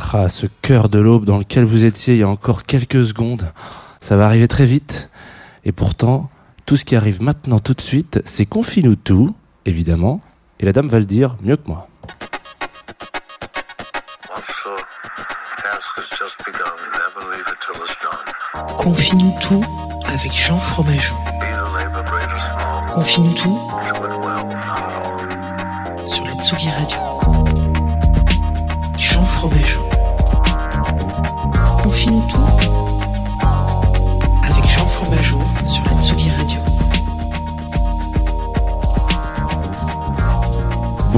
Ah, ce cœur de l'aube dans lequel vous étiez il y a encore quelques secondes, ça va arriver très vite. Et pourtant, tout ce qui arrive maintenant tout de suite, c'est confie-nous tout, évidemment. Et la dame va le dire mieux que moi. Confie-nous tout avec Jean Fromageau. Confie-nous tout sur la Tsugi Radio. Jean Fromageau.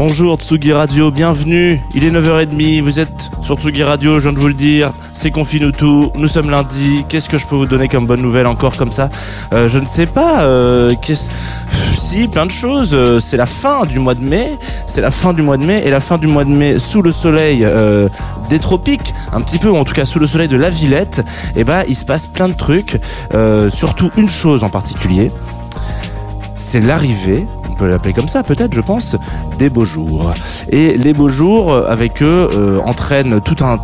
Bonjour Tsugi Radio, bienvenue. Il est 9h30, vous êtes sur Tsugi Radio, je viens de vous le dire. C'est Confine tout. Nous sommes lundi. Qu'est-ce que je peux vous donner comme bonne nouvelle encore comme ça? Euh, Je ne sais pas. Euh, si, plein de choses. Euh, c'est la fin du mois de mai. C'est la fin du mois de mai et la fin du mois de mai sous le soleil des tropiques, un petit peu, ou en tout cas sous le soleil de la Villette. Et eh ben, il se passe plein de trucs. Surtout une chose en particulier. C'est l'arrivée on peut l'appeler comme ça peut-être je pense, des beaux jours. Et les beaux jours avec eux euh, entraînent tout un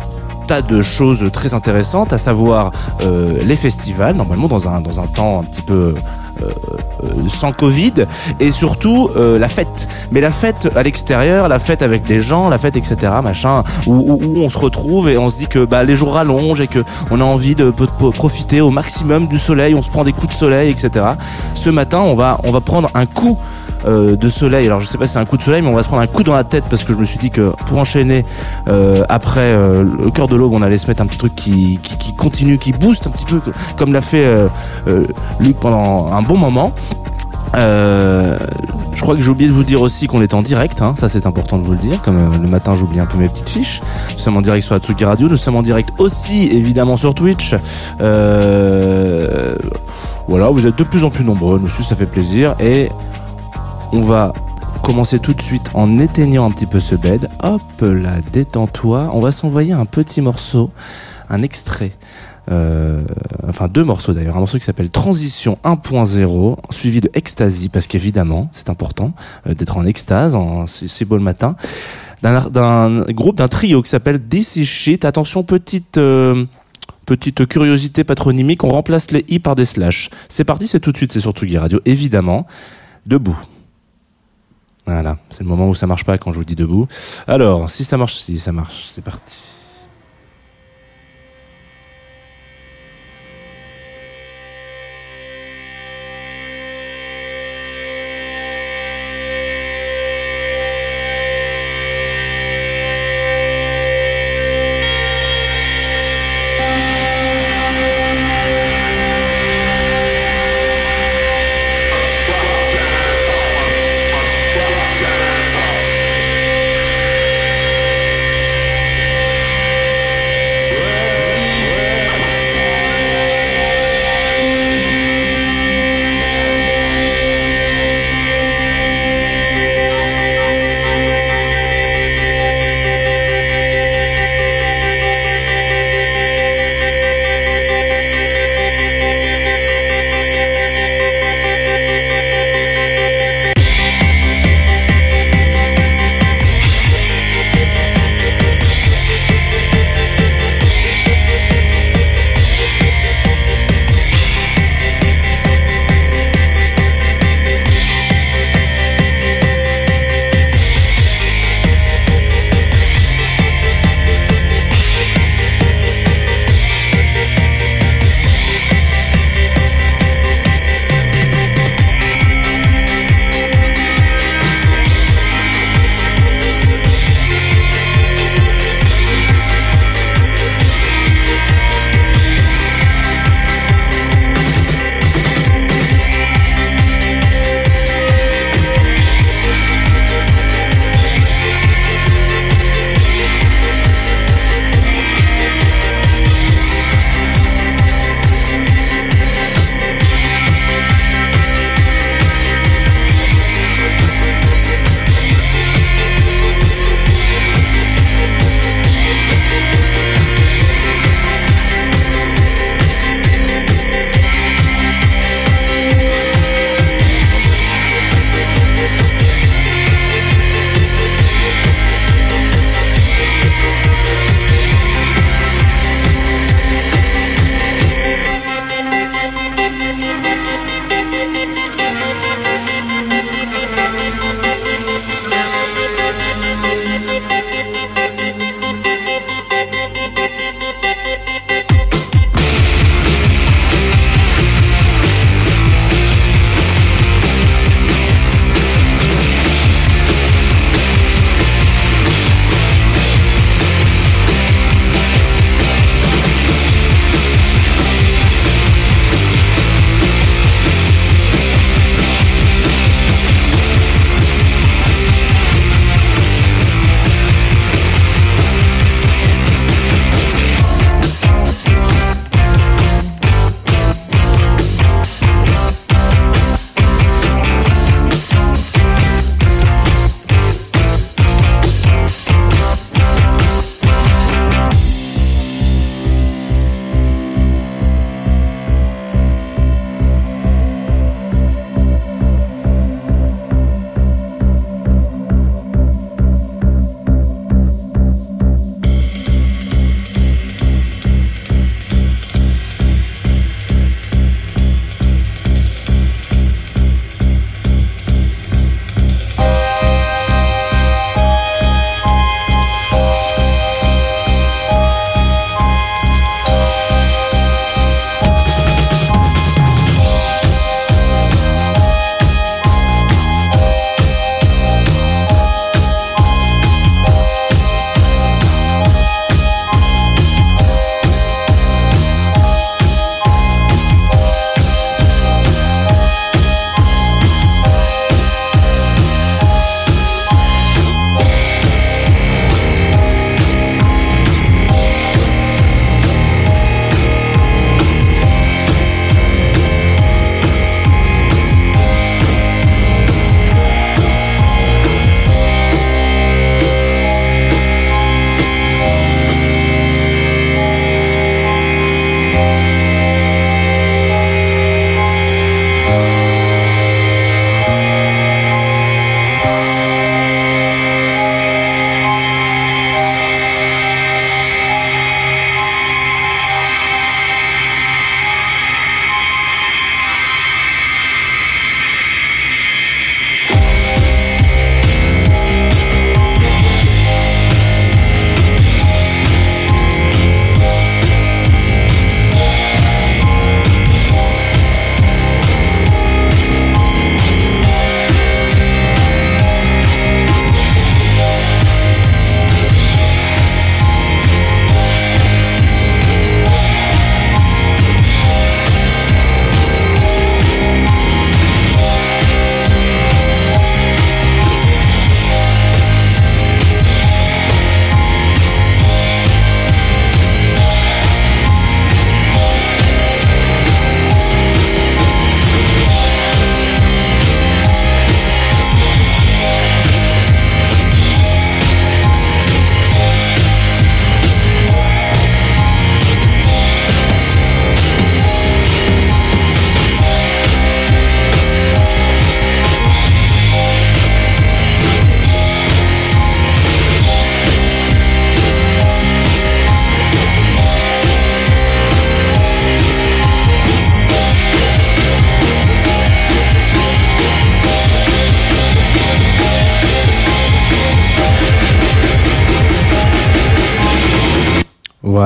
tas de choses très intéressantes, à savoir euh, les festivals, normalement dans un, dans un temps un petit peu euh, euh, sans Covid et surtout euh, la fête. Mais la fête à l'extérieur, la fête avec les gens, la fête etc. machin, où, où, on se retrouve et on se dit que bah, les jours rallongent et que on a envie de, de profiter au maximum du soleil, on se prend des coups de soleil etc. Ce matin on va on va prendre un coup euh, de soleil. Alors je sais pas si c'est un coup de soleil, mais on va se prendre un coup dans la tête parce que je me suis dit que pour enchaîner euh, après euh, le cœur de l'aube, on allait se mettre un petit truc qui, continue, qui booste un petit peu, comme l'a fait Luc pendant un bon moment. Euh, je crois que j'ai oublié de vous dire aussi qu'on est en direct, hein, ça c'est important de vous le dire, comme euh, le matin j'oublie un peu mes petites fiches. Nous sommes en direct sur la Tsugi Radio, nous sommes en direct aussi évidemment sur Twitch. Euh, voilà, vous êtes de plus en plus nombreux, nous ça fait plaisir et on va commencer tout de suite en éteignant un petit peu ce bed. Hop là, détends-toi. On va s'envoyer un petit morceau, un extrait. Euh, enfin deux morceaux d'ailleurs, un morceau qui s'appelle Transition 1.0, suivi de Ecstasy, parce qu'évidemment, c'est important euh, d'être en extase, c'est beau le matin, d'un groupe, d'un trio qui s'appelle This is Shit. Attention, petite... Euh, petite curiosité patronymique, on remplace les i par des slash. C'est parti, c'est tout de suite, c'est sur Tsugi Radio, évidemment. Debout. Voilà, c'est le moment où ça marche pas quand je vous dis debout. Alors, si ça marche, si ça marche, c'est parti.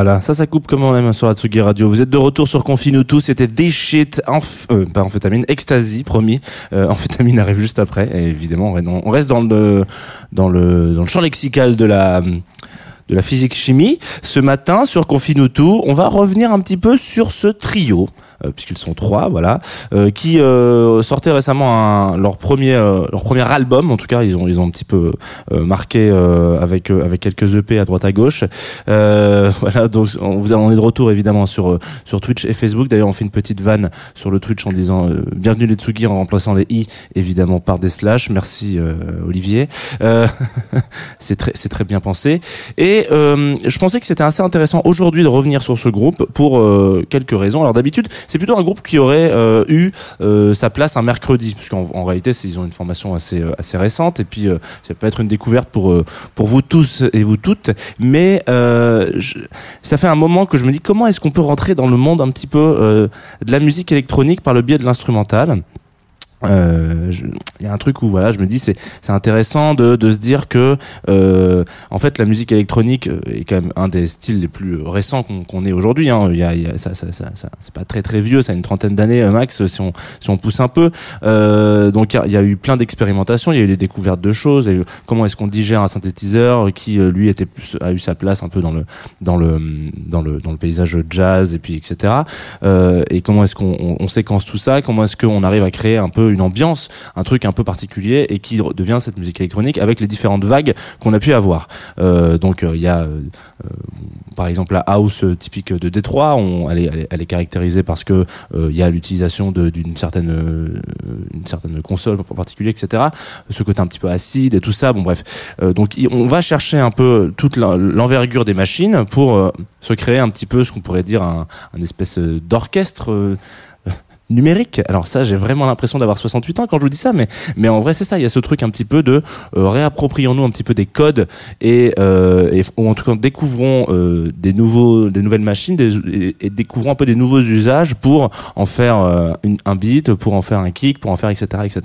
Voilà, ça, ça coupe comme on aime sur Atsugi Radio. Vous êtes de retour sur Confine tous. C'était des shit, euh, pas amphétamine, ecstasy, promis. Euh, amphétamine arrive juste après. Évidemment, on reste dans le, dans le, dans le champ lexical de la, de la physique chimie. Ce matin, sur Confine tout, on va revenir un petit peu sur ce trio. Euh, puisqu'ils sont trois, voilà, euh, qui euh, sortaient récemment un, leur premier leur premier album. En tout cas, ils ont ils ont un petit peu marqué avec avec quelques EP à droite à gauche. voilà, donc on, on est de retour évidemment sur sur Twitch et Facebook. D'ailleurs, on fait une petite vanne sur le Twitch en disant bienvenue les Tsugi en remplaçant les i évidemment par des slash. Merci Olivier. c'est très c'est très bien pensé. Et je pensais que c'était assez intéressant aujourd'hui de revenir sur ce groupe pour quelques raisons. Alors d'habitude, c'est plutôt un groupe qui aurait euh, eu euh, sa place un mercredi, puisqu'en en réalité, ils ont une formation assez euh, récente, et puis ça peut être une découverte pour vous tous et vous toutes. Mais ça fait un moment que je me dis comment est-ce qu'on peut rentrer dans le monde un petit peu de la musique électronique par le biais de l'instrumental? Euh, il y a un truc où voilà je me dis c'est c'est intéressant de de se dire que euh, en fait la musique électronique euh, est quand même un des styles les plus récents qu'on qu'on ait aujourd'hui hein. il y a, y a ça, ça, ça, ça c'est pas très très vieux ça a une trentaine d'années euh, max si on si on pousse un peu. Euh, donc il y, a, eu plein d'expérimentations il y a eu des découvertes de choses et comment est-ce qu'on digère un synthétiseur qui lui était plus a eu sa place un peu dans le dans le dans le dans le paysage jazz et puis etc euh, et comment est-ce qu'on on, on séquence tout ça? Comment est-ce qu'on arrive à créer un peu une ambiance, un truc un peu particulier et qui devient cette musique électronique avec les différentes vagues qu'on a pu avoir. Euh, donc euh, il y a euh, par exemple la house typique de Détroit, on, elle, est, elle, est, caractérisée parce que il y a l'utilisation d'une certaine une certaine console en particulier, etc. Ce côté un petit peu acide et tout ça. Bon bref, donc on va chercher un peu toute l'envergure des machines pour se créer un petit peu ce qu'on pourrait dire un, un espèce d'orchestre numérique. Alors ça, j'ai vraiment l'impression d'avoir 68 ans quand je vous dis ça, mais mais en vrai c'est ça. Il y a ce truc un petit peu de euh, réapproprions-nous un petit peu des codes et, euh, et ou en tout cas découvrons euh, des nouveaux des nouvelles machines des, et, découvrons un peu des nouveaux usages pour en faire euh, un beat, pour en faire un kick, pour en faire etc etc.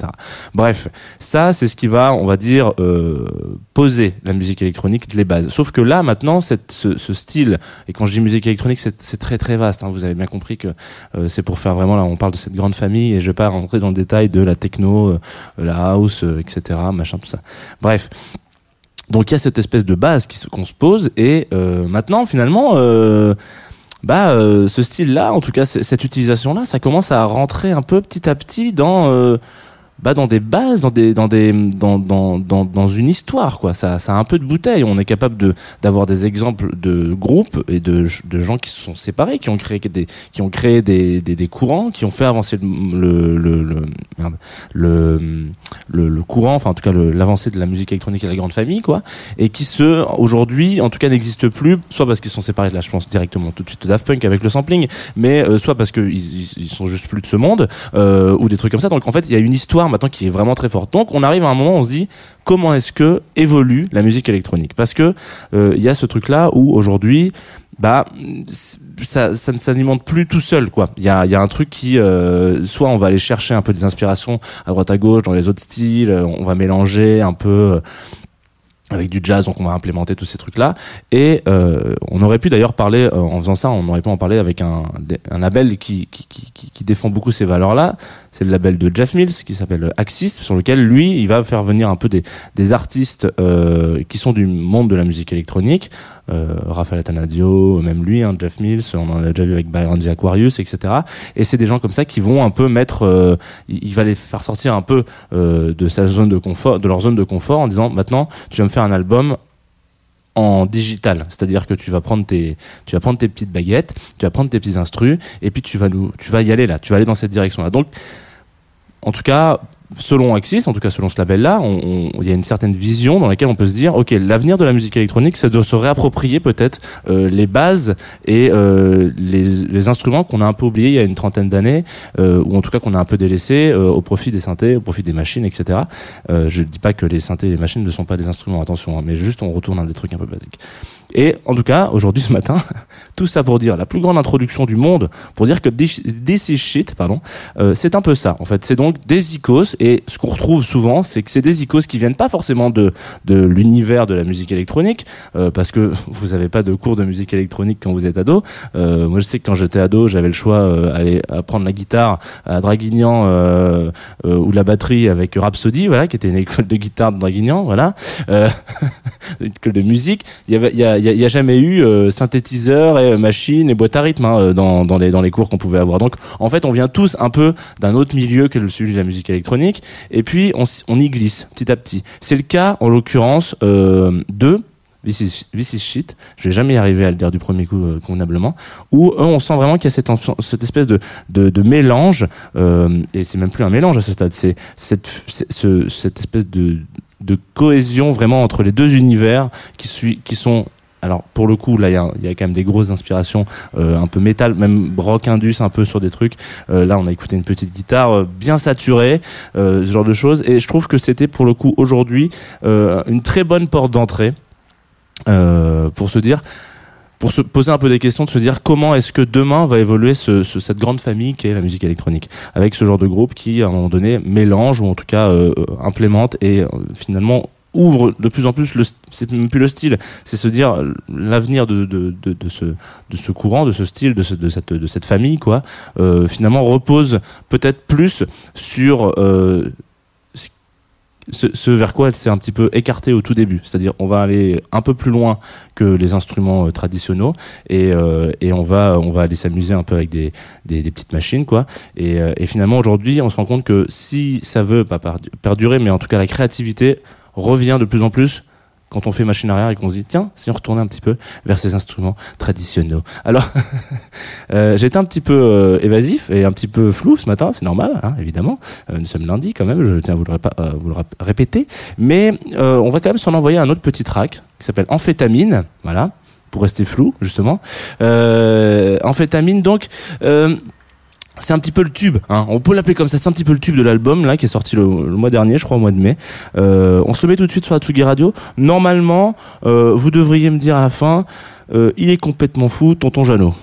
Bref, ça c'est ce qui va on va dire euh, poser la musique électronique les bases. Sauf que là maintenant ce, ce style et quand je dis musique électronique c'est très très vaste. Hein, vous avez bien compris que euh, c'est pour faire vraiment là on parle cette grande famille et je vais pas rentrer dans le détail de la techno, euh, la house, euh, etc., machin, tout ça. Bref. Donc il y a cette espèce de base qu'on se pose et euh, maintenant finalement bah ce style là en tout cas cette utilisation là ça commence à rentrer un peu petit à petit dans bah dans des bases dans des dans des dans dans dans, dans une histoire quoi. Ça ça a un peu de bouteille. On est capable de d'avoir des exemples de groupes et de de gens qui se sont séparés qui ont créé des qui ont créé des des, des courants qui ont fait avancer le le le le, le, le courant enfin en tout cas l'avancée de la musique électronique et la grande famille quoi. Et qui se aujourd'hui en tout cas n'existent plus soit parce qu'ils sont séparés de là je pense directement tout de suite de Daft Punk avec le sampling mais euh, soit parce que ils, ils sont juste plus de ce monde euh, ou des trucs comme ça. Donc en fait il y a une histoire maintenant qui est vraiment très forte. Donc on arrive à un moment où on se dit comment est-ce que évolue la musique électronique? Parce que euh, il y a ce truc là où aujourd'hui bah ça, ça ne s'alimente plus tout seul quoi. Il y a, y a un truc qui euh, soit on va aller chercher un peu des inspirations à droite à gauche dans les autres styles, on va mélanger un peu avec du jazz, donc on va implémenter tous ces trucs-là. Et euh, on aurait pu d'ailleurs parler, euh, en faisant ça, on aurait pu en parler avec un, un label qui, qui, qui, qui défend beaucoup ces valeurs-là. C'est le label de Jeff Mills qui s'appelle Axis, sur lequel lui, il va faire venir un peu des, des artistes euh, qui sont du monde de la musique électronique. Euh, Raphaël Atanadio, même lui, hein, Jeff Mills, on en a déjà vu avec Byron The Aquarius, etc. Et c'est des gens comme ça qui vont un peu mettre, euh, il va les faire sortir un peu euh, de sa zone de confort, de leur zone de confort, en disant maintenant, tu vas me faire un album en digital, c'est-à-dire que tu vas prendre tes, tu vas prendre tes petites baguettes, tu vas prendre tes petits instrus, et puis tu vas nous, tu vas y aller là, tu vas aller dans cette direction-là. Donc, en tout cas, selon Axis, en tout cas selon ce label-là, il y a une certaine vision dans laquelle on peut se dire, ok, l'avenir de la musique électronique, c'est de se réapproprier peut-être euh, les bases et euh, les, les, instruments qu'on a un peu oubliés il y a une trentaine d'années, euh, ou en tout cas qu'on a un peu délaissés euh, au profit des synthés, au profit des machines, etc. Euh, je dis pas que les synthés et les machines ne sont pas des instruments, attention, hein, mais juste on retourne à des trucs un peu basiques. Et en tout cas, aujourd'hui, ce matin, tout ça pour dire la plus grande introduction du monde, pour dire que DC Shit, pardon, euh, c'est un peu ça. En fait, c'est donc des icos Et ce qu'on retrouve souvent, c'est que c'est des icônes qui viennent pas forcément de de l'univers de la musique électronique, euh, parce que vous avez pas de cours de musique électronique quand vous êtes ado. Euh, moi, je sais que quand j'étais ado, j'avais le choix euh, aller apprendre la guitare à Draguignan euh, euh, ou la batterie avec Rhapsody, voilà, qui était une école de guitare de Draguignan, voilà, euh, une école de musique. Il y y a, y a- jamais eu euh, synthétiseur et euh, machine et boîte à rythme hein, euh, dans dans les dans les cours qu'on pouvait avoir. Donc, en fait, on vient tous un peu d'un autre milieu que celui de la musique électronique, et puis on, y glisse petit à petit. C'est le cas, en l'occurrence, euh, de This is, Shit. Je vais jamais y arriver à le dire du premier coup euh, convenablement. Où eux, on sent vraiment qu'il y a cette, espèce de, mélange, euh, et c'est même plus un mélange à ce stade, c'est cette, espèce de, cohésion vraiment entre les deux univers qui sont alors pour le coup là il y a, quand même des grosses inspirations euh, un peu métal même rock indus un peu sur des trucs. Euh, là on a écouté une petite guitare euh, bien saturée ce genre de choses. Et je trouve que c'était pour le coup aujourd'hui une très bonne porte d'entrée pour se dire pour se poser un peu des questions de se dire comment est-ce que demain va évoluer ce, ce- cette grande famille qui est la musique électronique avec ce genre de groupe qui à un moment donné mélange ou en tout cas euh, implémente et finalement ouvre de plus en plus le c'est même plus le style. C'est se dire l'avenir de, de, de, ce de ce courant de ce style de, ce, de cette de cette famille quoi euh, finalement repose peut-être plus sur euh, ce- vers quoi elle s'est un petit peu écartée au tout début. C'est-à-dire on va aller un peu plus loin que les instruments euh, traditionnels et, et on va on va aller s'amuser un peu avec des, des, petites machines quoi. Et, et finalement aujourd'hui on se rend compte que si ça veut pas perdu- perdurer mais en tout cas la créativité revient de plus en plus quand on fait machine arrière et qu'on se dit tiens si on retournait un petit peu vers ces instruments traditionnels. Alors euh, j'étais un petit peu euh, évasif et un petit peu flou ce matin c'est normal hein, évidemment. Euh, nous sommes lundi quand même je tiens à vous le, euh, vous le répéter. Mais euh, on va quand même s'en envoyer un autre petit track qui s'appelle Amphétamine voilà pour rester flou justement. Euh, Amphétamine donc c'est un petit peu le tube, hein. on peut l'appeler comme ça, c'est un petit peu le tube de l'album là qui est sorti le, mois dernier, je crois au mois de mai. Euh, on se le met tout de suite sur la Radio. Normalement, euh, vous devriez me dire à la fin, euh, il est complètement fou, tonton Jeannot.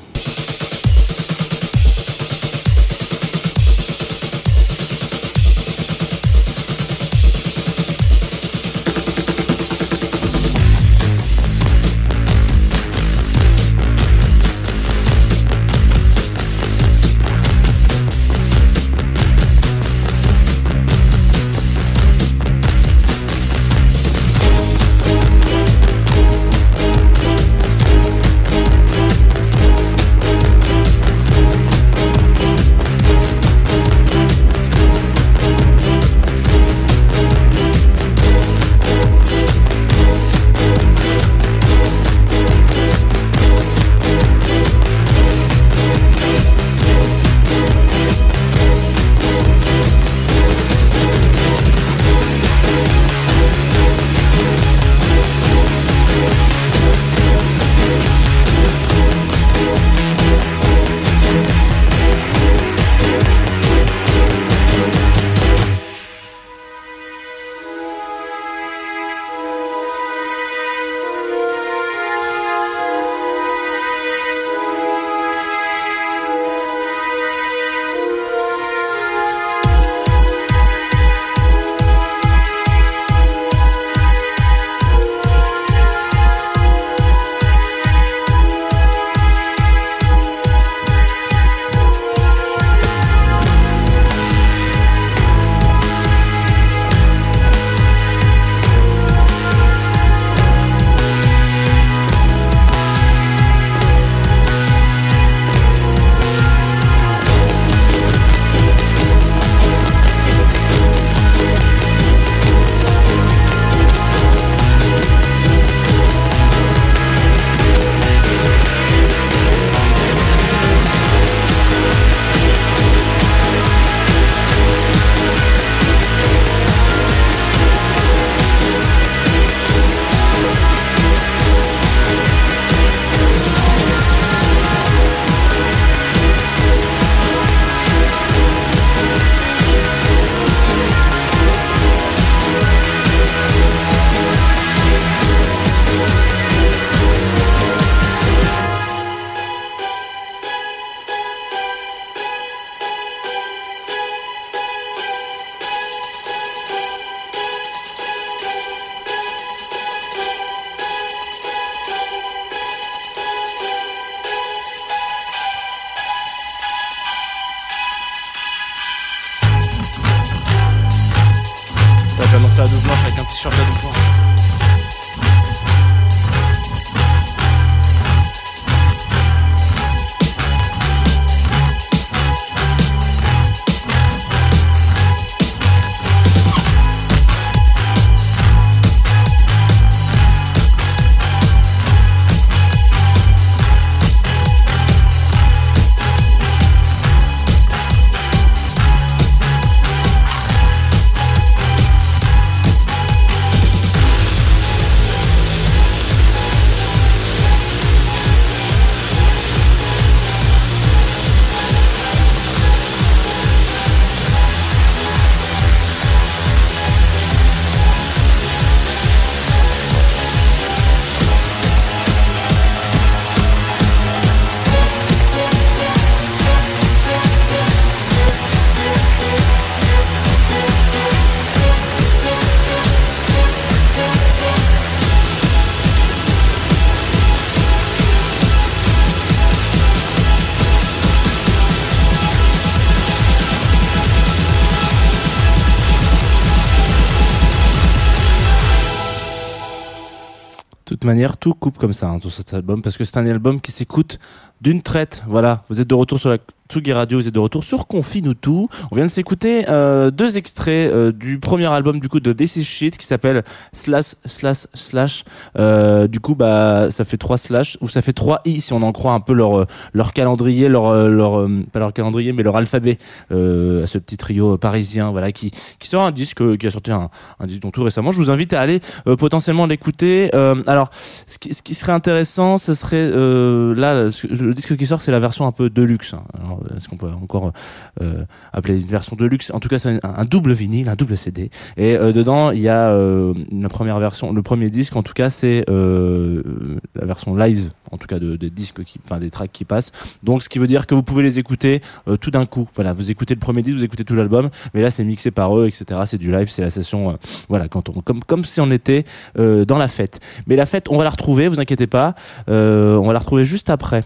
Tout coupe comme ça, hein, cet album, parce que c'est un album qui s'écoute d'une traite. Voilà, vous êtes de retour sur la Tsugi Radio, vous êtes de retour sur Confine tout. On vient de s'écouter euh, deux extraits euh, du premier album du coup de is Shit qui s'appelle Slash Slash Slash. Euh, du coup, bah ça fait trois slash ou ça fait trois i si on en croit un peu leur euh, leur calendrier, leur leur pas leur calendrier mais leur alphabet à ce petit trio parisien, voilà qui qui sort un disque qui a sorti un, un disque tout récemment. Je vous invite à aller potentiellement l'écouter. alors, ce qui, ce qui serait intéressant, ce serait là le disque qui sort, c'est la version un peu deluxe. Hein. Est-ce qu'on peut encore euh, appeler une version deluxe En tout cas, c'est un, double vinyle, un double CD. Et euh, dedans, il y a euh, la première version, le premier disque. En tout cas, c'est la version live, en tout cas de, des disques, enfin des tracks qui passent. Donc, ce qui veut dire que vous pouvez les écouter tout d'un coup. Voilà, vous écoutez le premier disque, vous écoutez tout l'album, mais là, c'est mixé par eux, etc. C'est du live, c'est la session. voilà, quand on, comme comme si on était dans la fête. Mais la fête, on va la retrouver. Vous inquiétez pas, on va la retrouver juste après.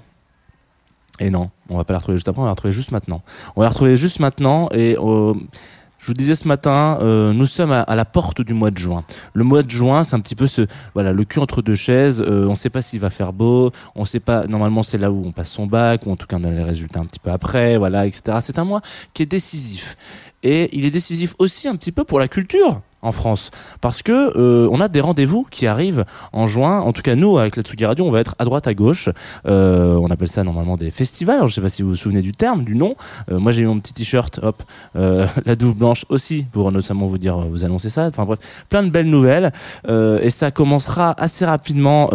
Et non, on va pas la retrouver juste après, on va la retrouver juste maintenant. On va la retrouver juste maintenant et euh, je vous disais ce matin, euh, nous sommes à, la porte du mois de juin. Le mois de juin, c'est un petit peu ce voilà le cul entre deux chaises. Euh, on ne sait pas s'il va faire beau, on sait pas. Normalement, c'est là où on passe son bac, ou en tout cas on a les résultats un petit peu après, voilà, etc. C'est un mois qui est décisif et il est décisif aussi un petit peu pour la culture en France. Parce que euh, on a des rendez-vous qui arrivent en juin. En tout cas nous avec la Tsugi Radio on va être à droite à gauche. Euh, on appelle ça normalement des festivals. Alors, je sais pas si vous vous souvenez du terme du nom. Euh, moi j'ai mon petit t-shirt hop la douve blanche aussi pour notamment vous dire vous annoncer ça. Enfin bref plein de belles nouvelles. Et ça commencera assez rapidement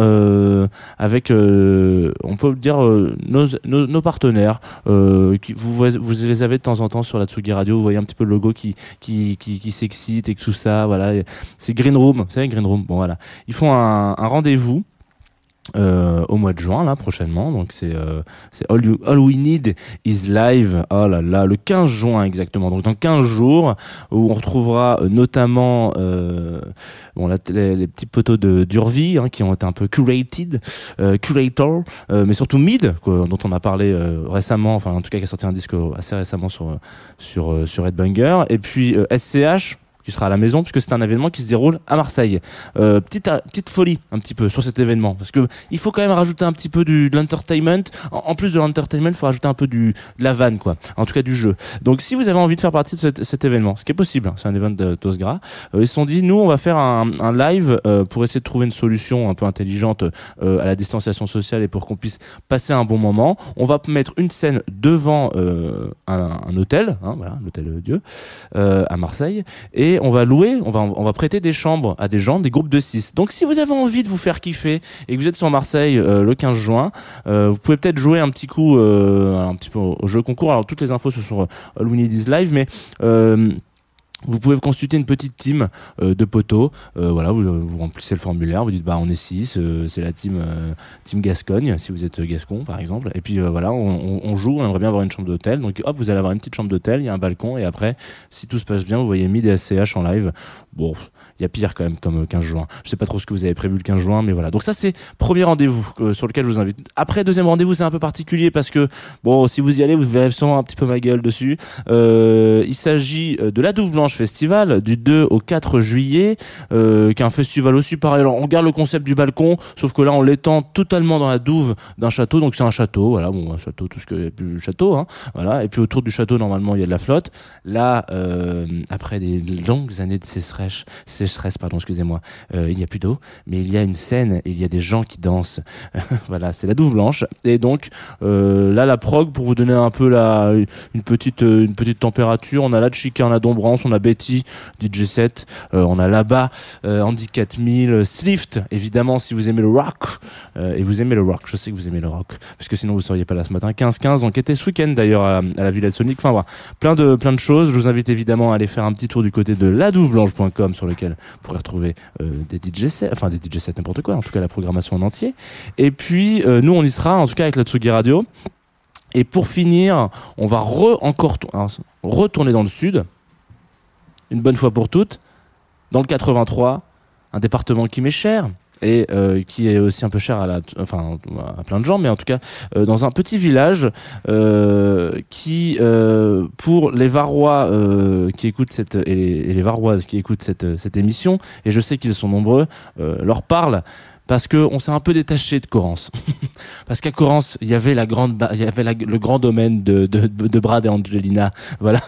avec on peut dire nos, partenaires vous les avez de temps en temps sur la Tsugi Radio. Vous voyez un petit peu le logo qui qui qui, qui s'excite et tout ça voilà, c'est Green Room, vous savez Green Room. Bon voilà, ils font un, rendez-vous. Euh, au mois de juin là prochainement donc c'est euh, all, we need is live oh là là le 15 juin exactement donc dans 15 jours où on retrouvera euh, notamment les, petits poteaux de d'Urvi hein, qui ont été un peu curated curator mais surtout Mid dont on a parlé récemment enfin en tout cas qui a sorti un disque assez récemment sur sur sur et puis SCH qui sera à la maison puisque c'est un événement qui se déroule à Marseille. Euh, petite petite folie un petit peu sur cet événement parce que il faut quand même rajouter un petit peu du de l'entertainment. En, plus de l'entertainment, il faut rajouter un peu du de la vanne quoi. En tout cas du jeu. Donc si vous avez envie de faire partie de cet, cet événement, ce qui est possible, hein, c'est un événement de Tosgra, euh, ils se sont dit nous on va faire un, un live euh, pour essayer de trouver une solution un peu intelligente euh, à la distanciation sociale et pour qu'on puisse passer un bon moment. On va mettre une scène devant euh, un, un, hôtel, hein, voilà, l'hôtel Dieu à Marseille et on va louer, on va, on va prêter des chambres à des gens, des groupes de 6. Donc si vous avez envie de vous faire kiffer et que vous êtes sur Marseille euh, le 15 juin, euh, vous pouvez peut-être jouer un petit coup, euh, un petit peu au, jeu concours. Alors toutes les infos sont We Need Is Live, mais vous pouvez consulter une petite team euh, de poteaux. Euh, voilà, vous, vous, remplissez le formulaire, vous dites bah on est six, euh, c'est la team team Gascogne si vous êtes Gascon par exemple. Et puis voilà, on, on, joue, on aimerait bien avoir une chambre d'hôtel. Donc hop, vous allez avoir une petite chambre d'hôtel, il y a un balcon et après, si tout se passe bien, vous voyez Mid et en live. Bon, il y a pire quand même comme 15 juin. Je sais pas trop ce que vous avez prévu le 15 juin, mais voilà. Donc ça c'est premier rendez-vous sur lequel je vous invite. Après deuxième rendez-vous, c'est un peu particulier parce que bon, si vous y allez, vous verrez sûrement un petit peu ma gueule dessus. il s'agit de la Douve Blanche Festival du 2 au 4 juillet, euh, qui est un festival aussi pareil. Alors on garde le concept du balcon, sauf que là on l'étend totalement dans la douve d'un château. Donc c'est un château, voilà, bon un château, tout ce que plus château, hein, voilà. Et puis autour du château normalement il y a de la flotte. Là, euh, après des longues années de sécheresse, sécheresse pardon, excusez-moi, euh, il n'y a plus d'eau, mais il y a une scène, il y a des gens qui dansent. voilà, c'est la douve blanche. Et donc euh, là la prog pour vous donner un peu la une petite une petite température, on a la Chica, on Dombrance, on a Betty, DJ 7, euh, on a là-bas euh, Andy 4000, Slift, évidemment si vous aimez le rock, euh, et vous aimez le rock, je sais que vous aimez le rock, parce que sinon vous seriez pas là ce matin, 15-15, donc était ce week-end d'ailleurs à, la Villette Sonic, enfin voilà, plein de, plein de choses, je vous invite évidemment à aller faire un petit tour du côté de ladouveblanche.com sur lequel vous pourrez retrouver des DJ 7, enfin des DJ 7 n'importe quoi, en tout cas la programmation en entier, et puis nous on y sera, en tout cas avec la Tsugi Radio, et pour finir, on va re encore retourner dans le sud, une bonne fois pour toutes, dans le 83, un département qui m'est cher et euh, qui est aussi un peu cher à la enfin à plein de gens mais en tout cas euh, dans un petit village euh, qui pour les Varois qui écoutent cette et les, Varoises qui écoutent cette cette émission et je sais qu'ils sont nombreux leur parle parce que on s'est un peu détaché de Corrence. parce qu'à Corrence, il y avait la grande, il y avait le grand domaine de, de, Brad et Angelina, voilà.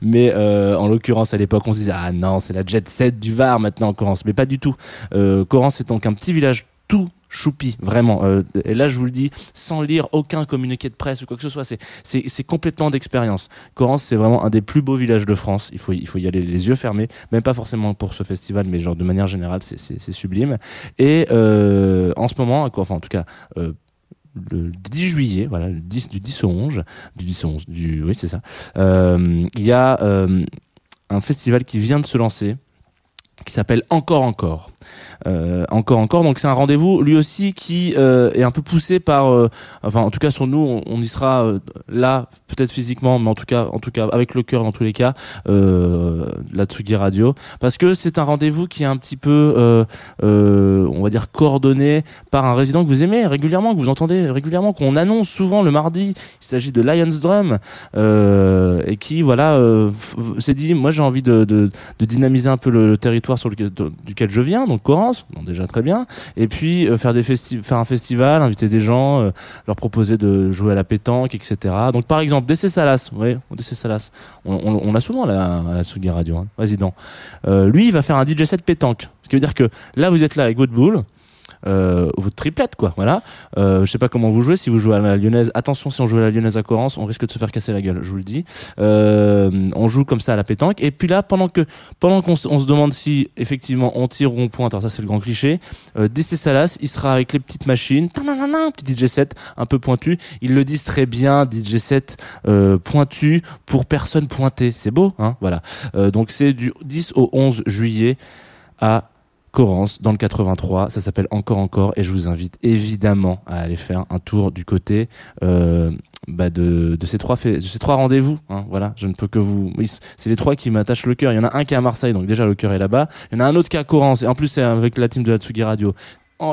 Mais euh, en l'occurrence, à l'époque, on se disait ah non, c'est la jet set du Var maintenant Corrence, mais pas du tout. Euh, est donc un petit village tout choupi, vraiment. Euh, et là, je vous le dis, sans lire aucun communiqué de presse ou quoi que ce soit, c'est complètement d'expérience. Corrence, c'est vraiment un des plus beaux villages de France. Il faut il faut y aller les yeux fermés, même pas forcément pour ce festival, mais genre de manière générale, c'est sublime. Et euh, en ce moment, enfin en tout cas. Euh, le 10 juillet, voilà, le 10, du 10 au 11, du 10 au 11, du, oui, c'est ça. Euh, il y a euh, un festival qui vient de se lancer, qui s'appelle Encore Encore. Euh, encore encore. Donc c'est un rendez-vous lui aussi qui euh, est un peu poussé par euh, enfin en tout cas sur nous on, y sera là peut-être physiquement mais en tout cas en tout cas avec le cœur dans tous les cas euh, la Tsugi Radio. Parce que c'est un rendez-vous qui est un petit peu on va dire coordonné par un résident que vous aimez régulièrement que vous entendez régulièrement qu'on annonce souvent le mardi. Il s'agit de Lions Drum et qui voilà s'est dit moi j'ai envie de, dynamiser un peu le, territoire sur lequel duquel je viens. Donc Déjà très bien. Et puis euh, faire un festival inviter des gens euh, leur proposer de jouer à la pétanque etc donc par exemple DC Salas oui DC Salas. On, l'a souvent la, Tsugi Radio hein, euh, lui il va faire un DJ set pétanque. Ce qui veut dire que là vous êtes là avec votre boule euh, votre triplette quoi voilà. Euh, je sais pas comment vous jouez si vous jouez à la lyonnaise attention si on joue à la lyonnaise à Corrence on risque de se faire casser la gueule je vous le dis. Euh, on joue comme ça à la pétanque. Et puis là pendant que pendant qu'on on se demande si effectivement on tire ou on pointe alors ça c'est le grand cliché euh, DC Salas il sera avec les petites machines petit DJ set un peu pointu. Ils le disent très bien DJ set euh, pointu pour personne pointée. C'est beau hein voilà. Euh, donc c'est du 10 au 11 juillet à Corrence dans le 83. Ça s'appelle Encore Encore et je vous invite évidemment à aller faire un tour du côté euh, bah de, de ces trois de ces trois rendez-vous. Hein, voilà, je ne peux que vous. c'est les trois qui m'attachent le cœur. Il y en a un qui est à Marseille, donc déjà le cœur est là-bas. Il y en a un autre qui est à Corrence et en plus c'est avec la team de la Tsugi Radio.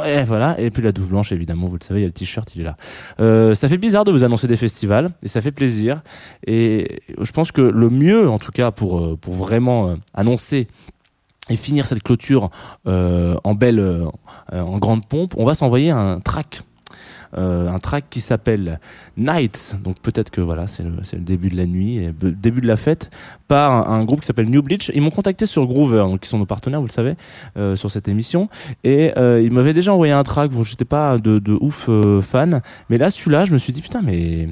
Et voilà, et puis la douve blanche évidemment, vous le savez, il y a le t-shirt, il est là. Euh, ça fait bizarre de vous annoncer des festivals et ça fait plaisir. Et je pense que le mieux, en tout cas, pour euh, pour vraiment euh, annoncer et finir cette clôture euh, en belle, euh, en grande pompe, on va s'envoyer un track. Euh, un track qui s'appelle Nights, donc peut-être que voilà, c'est le, le début de la nuit, et début de la fête, par un, un groupe qui s'appelle New Bleach. Ils m'ont contacté sur Groover, donc qui sont nos partenaires, vous le savez, euh, sur cette émission, et euh, ils m'avaient déjà envoyé un track. Bon, j'étais pas de, de ouf euh, fan, mais là, celui-là, je me suis dit putain, mais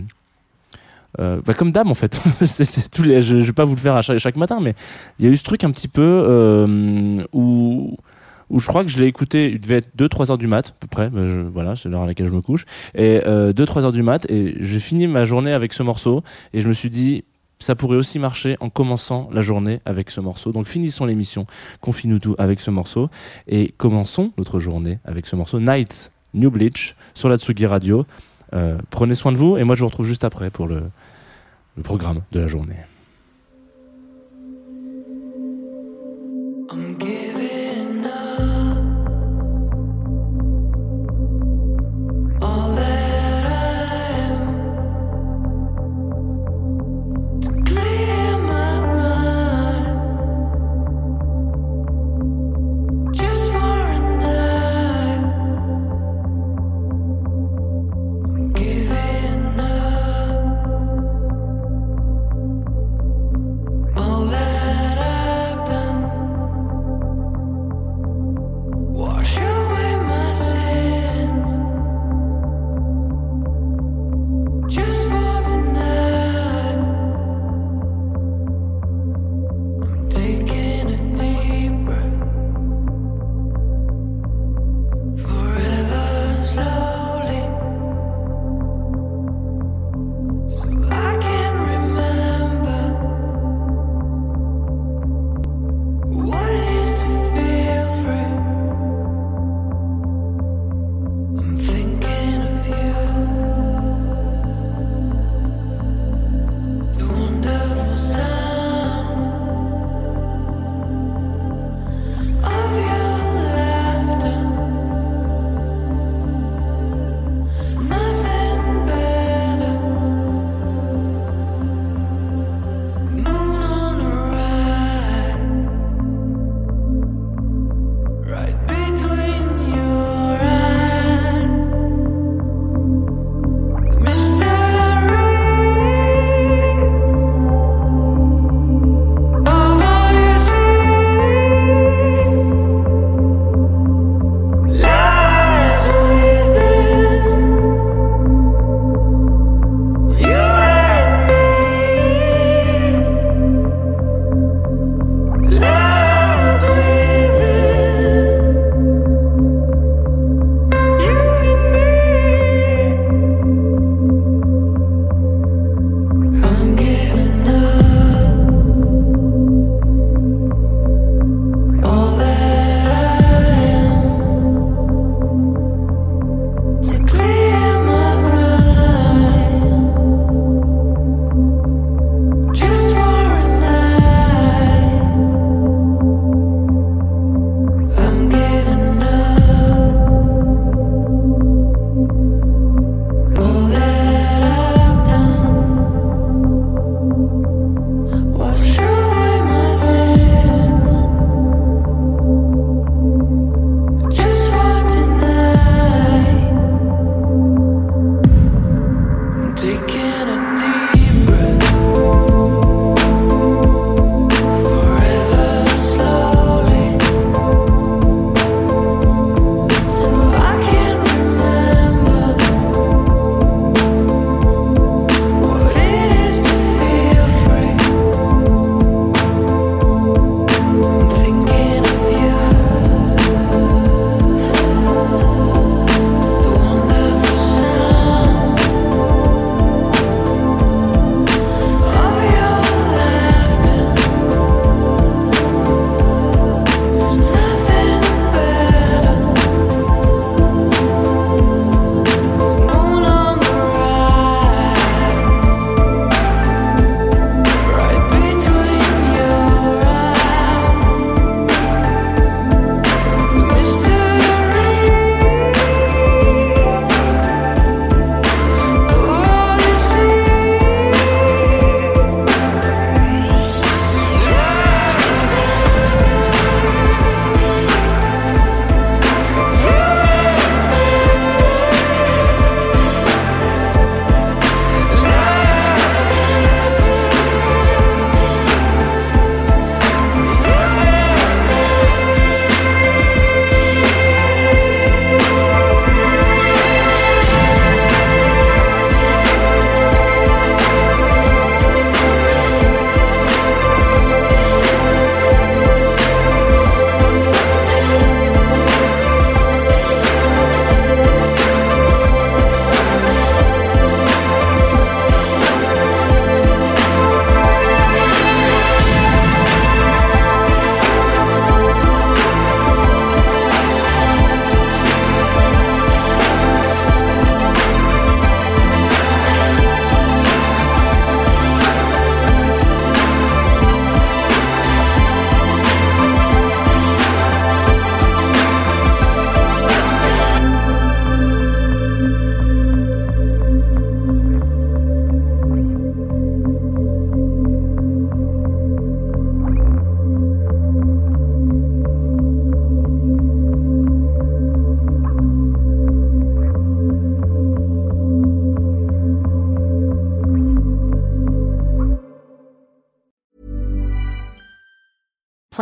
euh, bah comme d'hab en fait. je, je vais pas vous le faire chaque, matin, mais il y a eu ce truc un petit peu euh, où je crois que je l'ai écouté, il devait être 2-3 heures du mat, à peu près, bah, voilà, c'est l'heure à laquelle je me couche, et euh, 2-3 heures du mat, et j'ai fini ma journée avec ce morceau, et je me suis dit, ça pourrait aussi marcher en commençant la journée avec ce morceau. Donc finissons l'émission, confie-nous tout avec ce morceau, et commençons notre journée avec ce morceau, Nights, New Bleach, sur la Tsugi Radio. Euh, prenez soin de vous, et moi je vous retrouve juste après pour le, le programme de la journée.